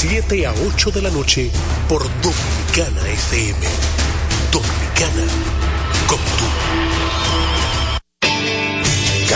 7 a 8 de la noche por Dominicana FM. Dominicana como tú.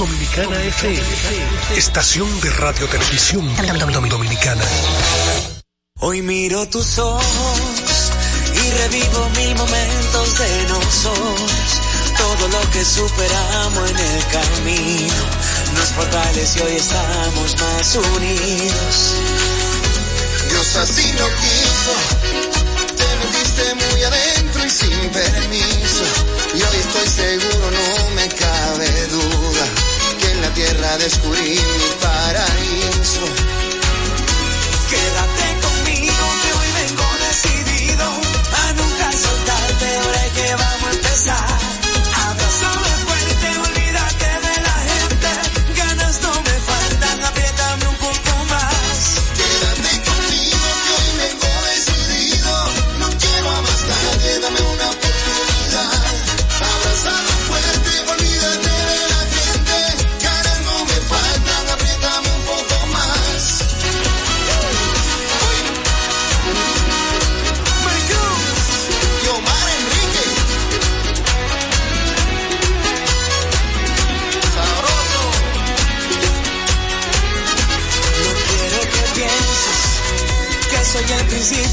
Dominicana FM, estación de radio televisión dominicana. Hoy miro tus ojos y revivo mil momentos de nosotros. Todo lo que superamos en el camino nos fortalece y hoy estamos más unidos. Dios así lo quiso, te metiste muy adentro y sin permiso. Y hoy estoy seguro, no me cabe duda, la tierra descubrí mi paraíso. Quédate conmigo que hoy vengo decidido a nunca soltarte, ahora que vamos a empezar.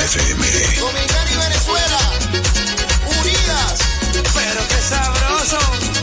FM. Dominicana y Venezuela, sabroso.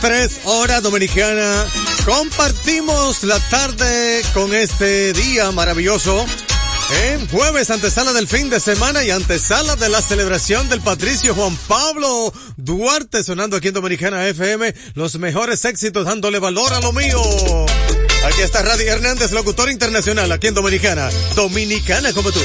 3 horas dominicana. Compartimos la tarde con este día maravilloso. En jueves, antesala del fin de semana y antesala de la celebración del Patricio Juan Pablo Duarte, sonando aquí en Dominicana FM, los mejores éxitos dándole valor a lo mío. Aquí está Radio Hernández, locutor internacional, aquí en Dominicana. Dominicana como tú.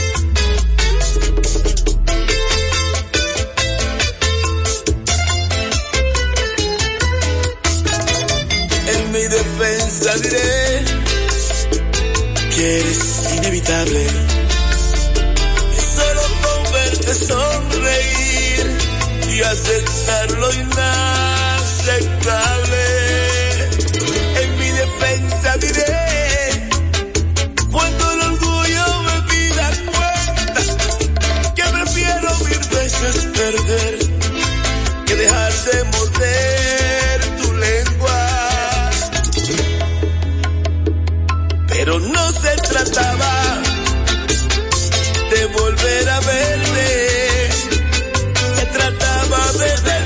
diré. Que eres inevitable. Solo con verte sonreír y aceptar lo inaceptable. En mi defensa diré pero no se trataba de volver a verte, se trataba de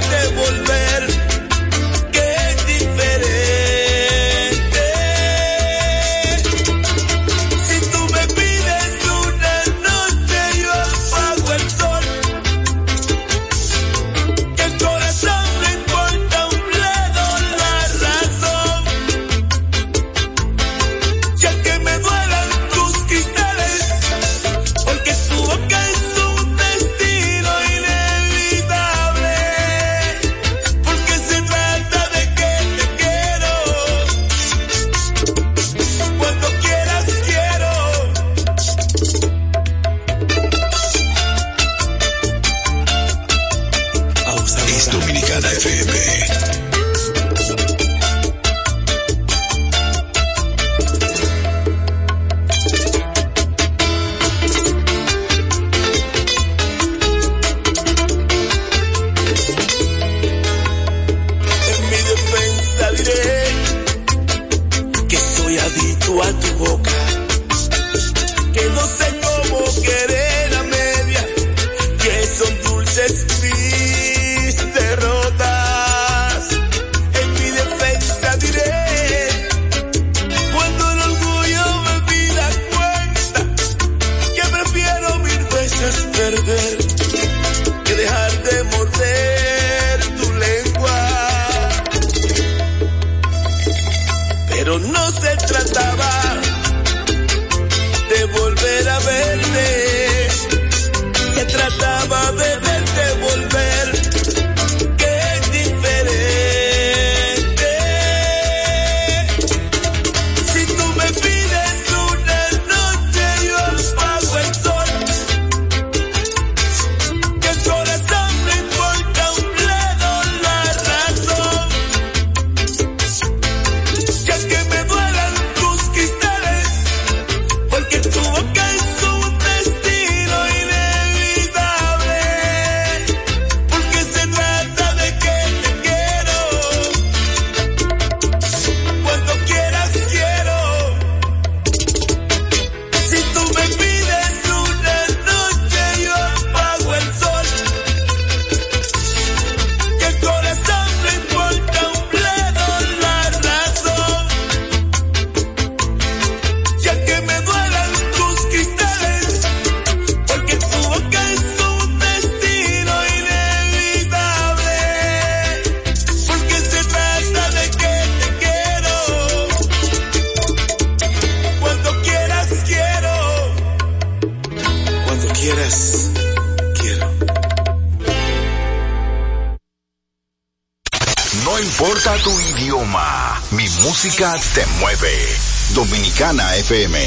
FM,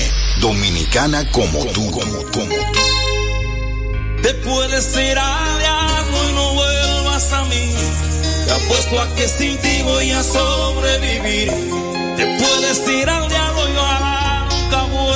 dominicana como tú, como tú, como tú. Te puedes ir a viajo y no vuelvas a mí. Te apuesto a que sin ti voy a sobrevivir. Te puedes ir al diablo y ojalá nunca vuelvas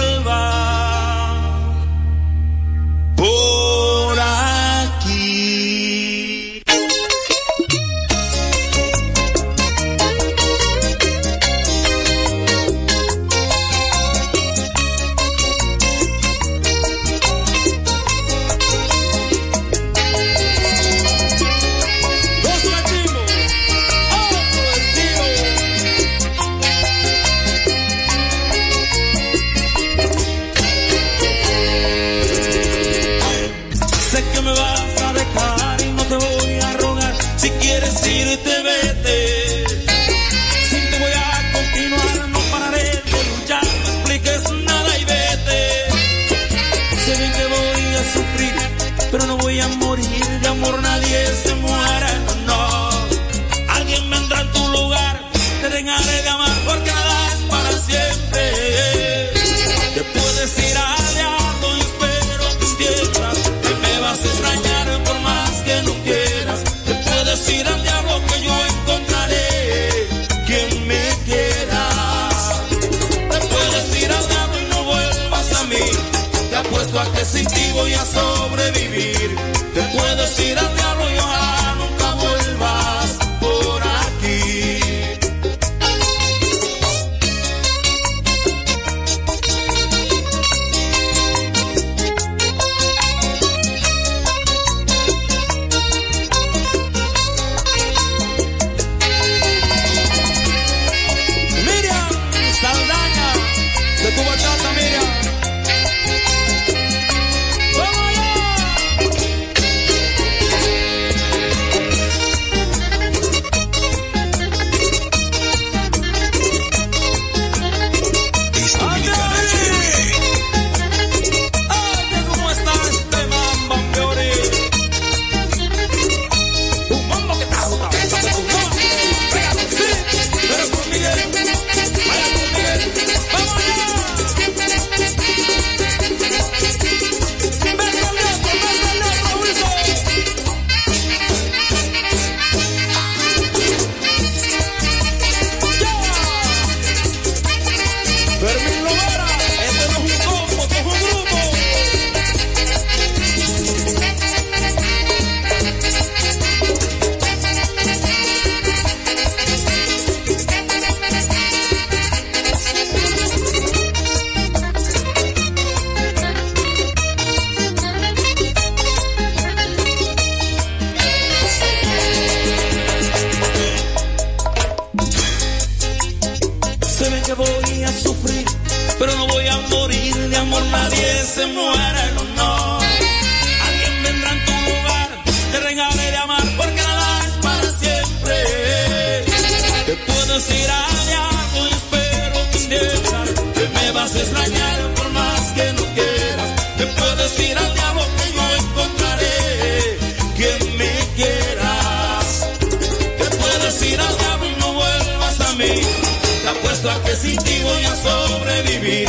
piensa que sin ti voy a sobrevivir.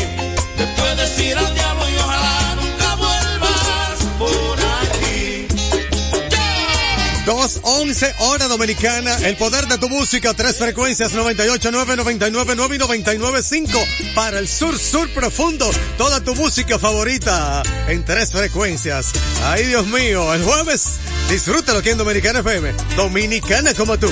Te puedes decir al diablo y ojalá nunca vuelvas por aquí. 2.11 hora dominicana, el poder de tu música, tres frecuencias 98.9, 99.9 y 99.5 para el sur, sur profundo, toda tu música favorita en tres frecuencias. Ay Dios mío, el jueves, disfrútalo aquí en Dominicana FM, dominicana como tú.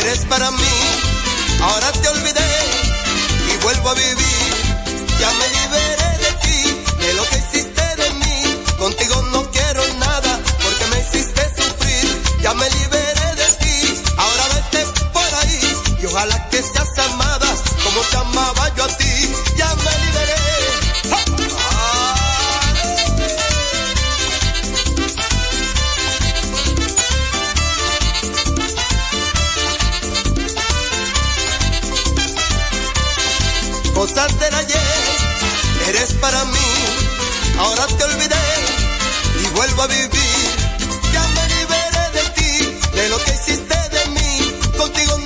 eres para mí, ahora te olvidé. Y vuelvo a vivir, ya me liberé de ti, de lo que hiciste de mí, contigo no quiero nada, porque me hiciste sufrir, ya me liberé de ti, ahora vete por ahí, y ojalá que seas amada, como te amaba yo. Te olvidé y vuelvo a vivir. Ya me liberé de ti, de lo que hiciste de mí, contigo no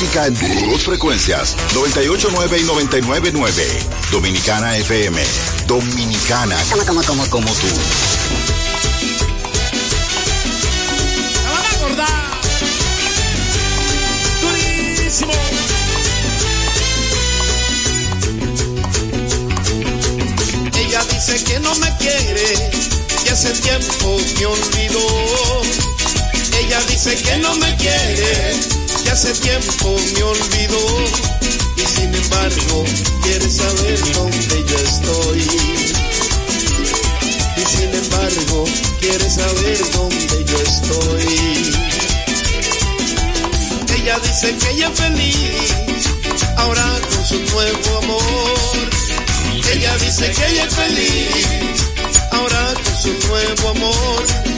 música en dos frecuencias, 989 y 999. Dominicana FM. Dominicana. Como, como, como, como tú. La van a acordar. Durísimo. Ella dice que no me quiere y hace tiempo me olvidó. Ella dice que no me quiere hace tiempo me olvidó. Y sin embargo quiere saber dónde yo estoy. Y sin embargo quiere saber dónde yo estoy. Ella dice que ella es feliz ahora con su nuevo amor. Ella dice que ella es feliz ahora con su nuevo amor.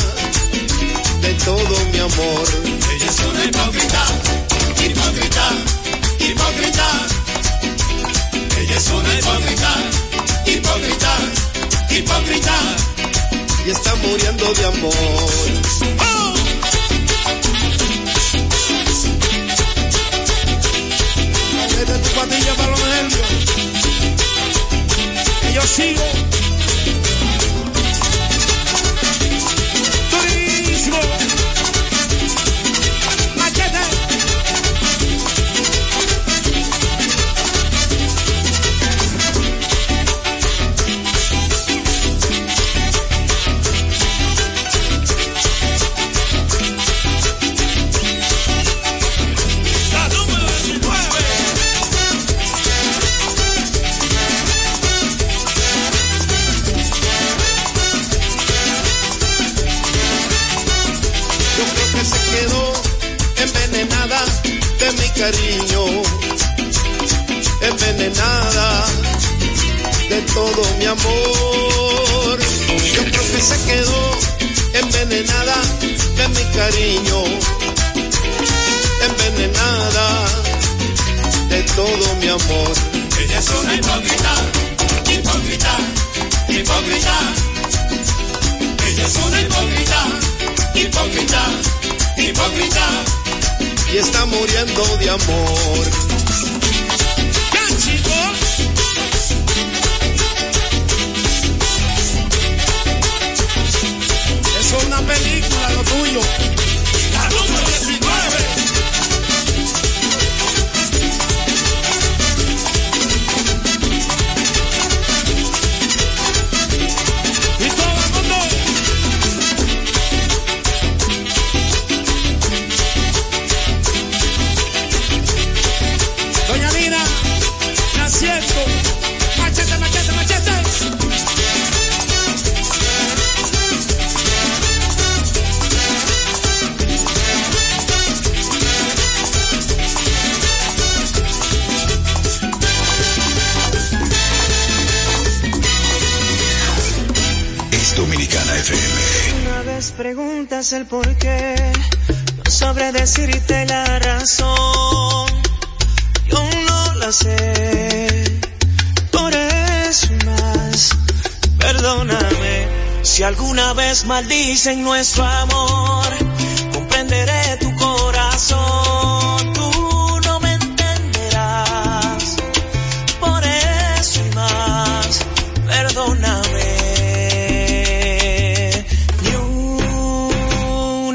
todo mi amor. Ella es una hipócrita, hipócrita, hipócrita. Ella es una hipócrita, hipócrita, hipócrita. Y está muriendo de amor. Vete tu patilla para los nervios. Que yo sigo. Es una hipócrita, hipócrita, hipócrita. Ella es una hipócrita, hipócrita, hipócrita. Y está muriendo de amor. ¡Ya, chicos! Es una película lo tuyo. Preguntas el por qué, no sabré decirte la razón. Yo no la sé, por eso más, perdóname. Si alguna vez maldicen nuestro amor, comprenderé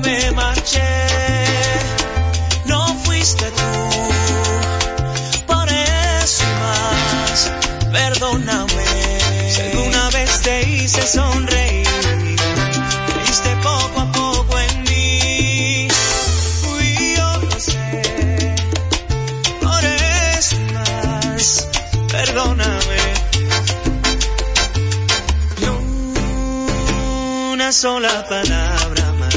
me no fuiste tú. Por eso más, perdóname. Si alguna vez te hice sonreír, creíste poco a poco en mí. Fui yo, lo sé. Por eso más, perdóname. Sola palabra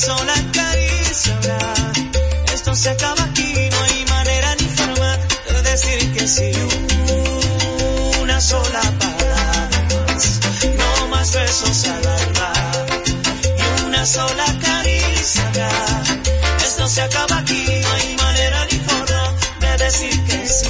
sola caricia habrá. Esto se acaba aquí, no hay manera ni forma de decir que sí. Una sola palabra no más besos al alba y una sola caricia. Esto se acaba aquí, no hay manera ni forma de decir que sí.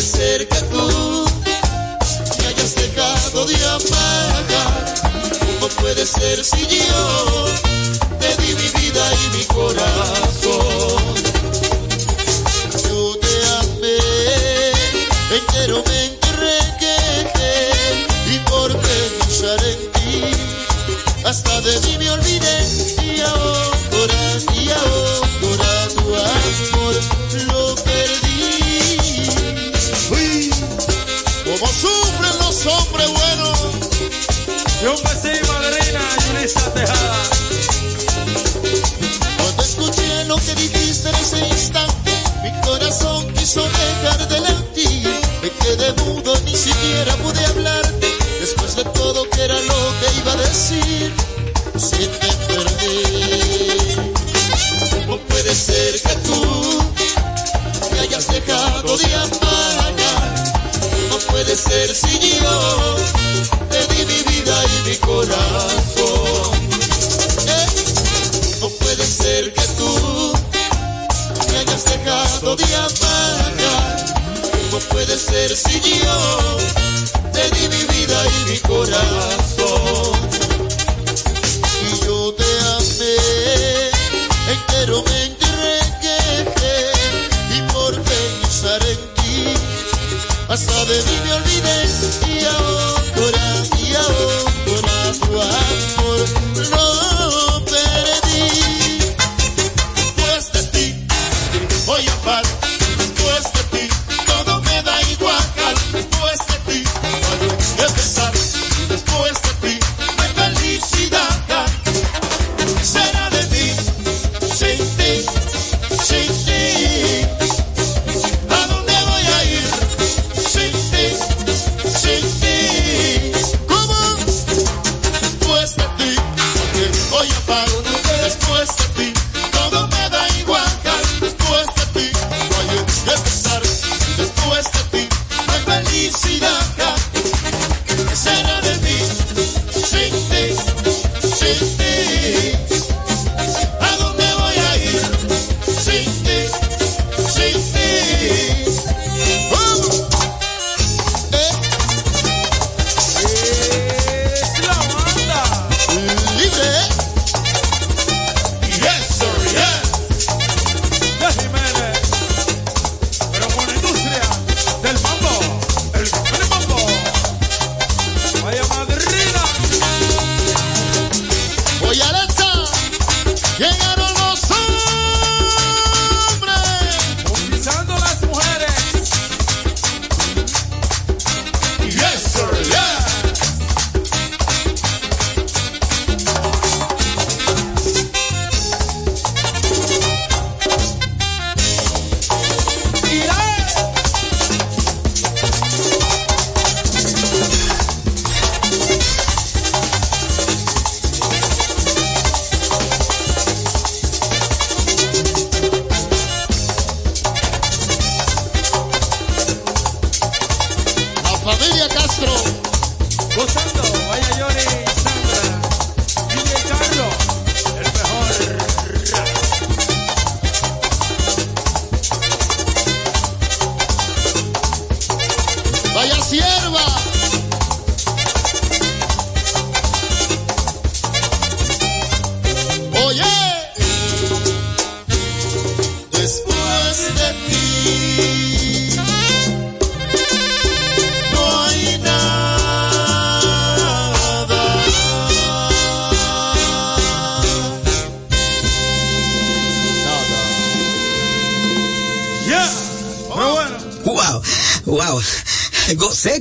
de cerca tú me hayas dejado de amar. ¿Cómo puede ser si yo te di mi vida y mi corazón? Yo te amé, entero me enterré y por pensar en ti hasta de mí me olvidé. Y un besito, madrina, Yulisa Tejada. Cuando escuché lo que dijiste en ese instante, mi corazón quiso dejar de ti. Me quedé mudo, ni siquiera pude hablarte. Después de todo, que era lo que iba a decir? Si te perdí, ¿cómo puede ser que tú me hayas dejado de amar? No puede ser si yo mi corazón.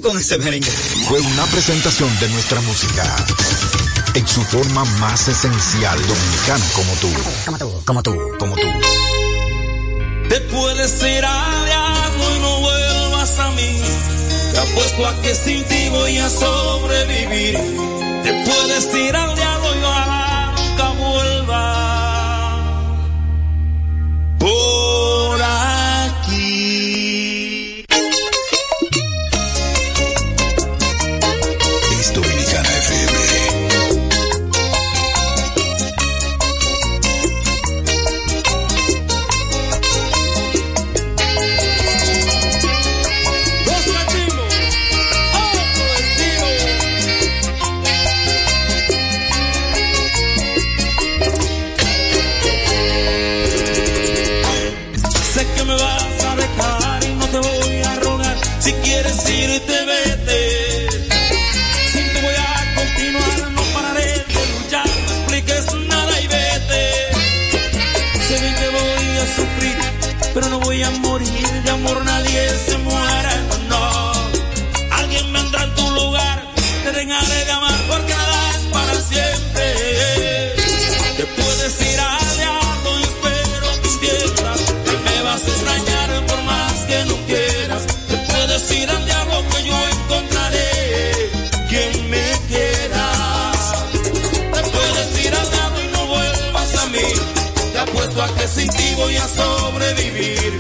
con ese merengue. Fue una presentación de nuestra música. En su forma más esencial, dominicano como tú. Como tú, como tú, como tú. Te puedes ir al agua y no vuelvas a mí. Te apuesto a que sin ti voy a sobrevivir. Te puedes ir al agua sobrevivir.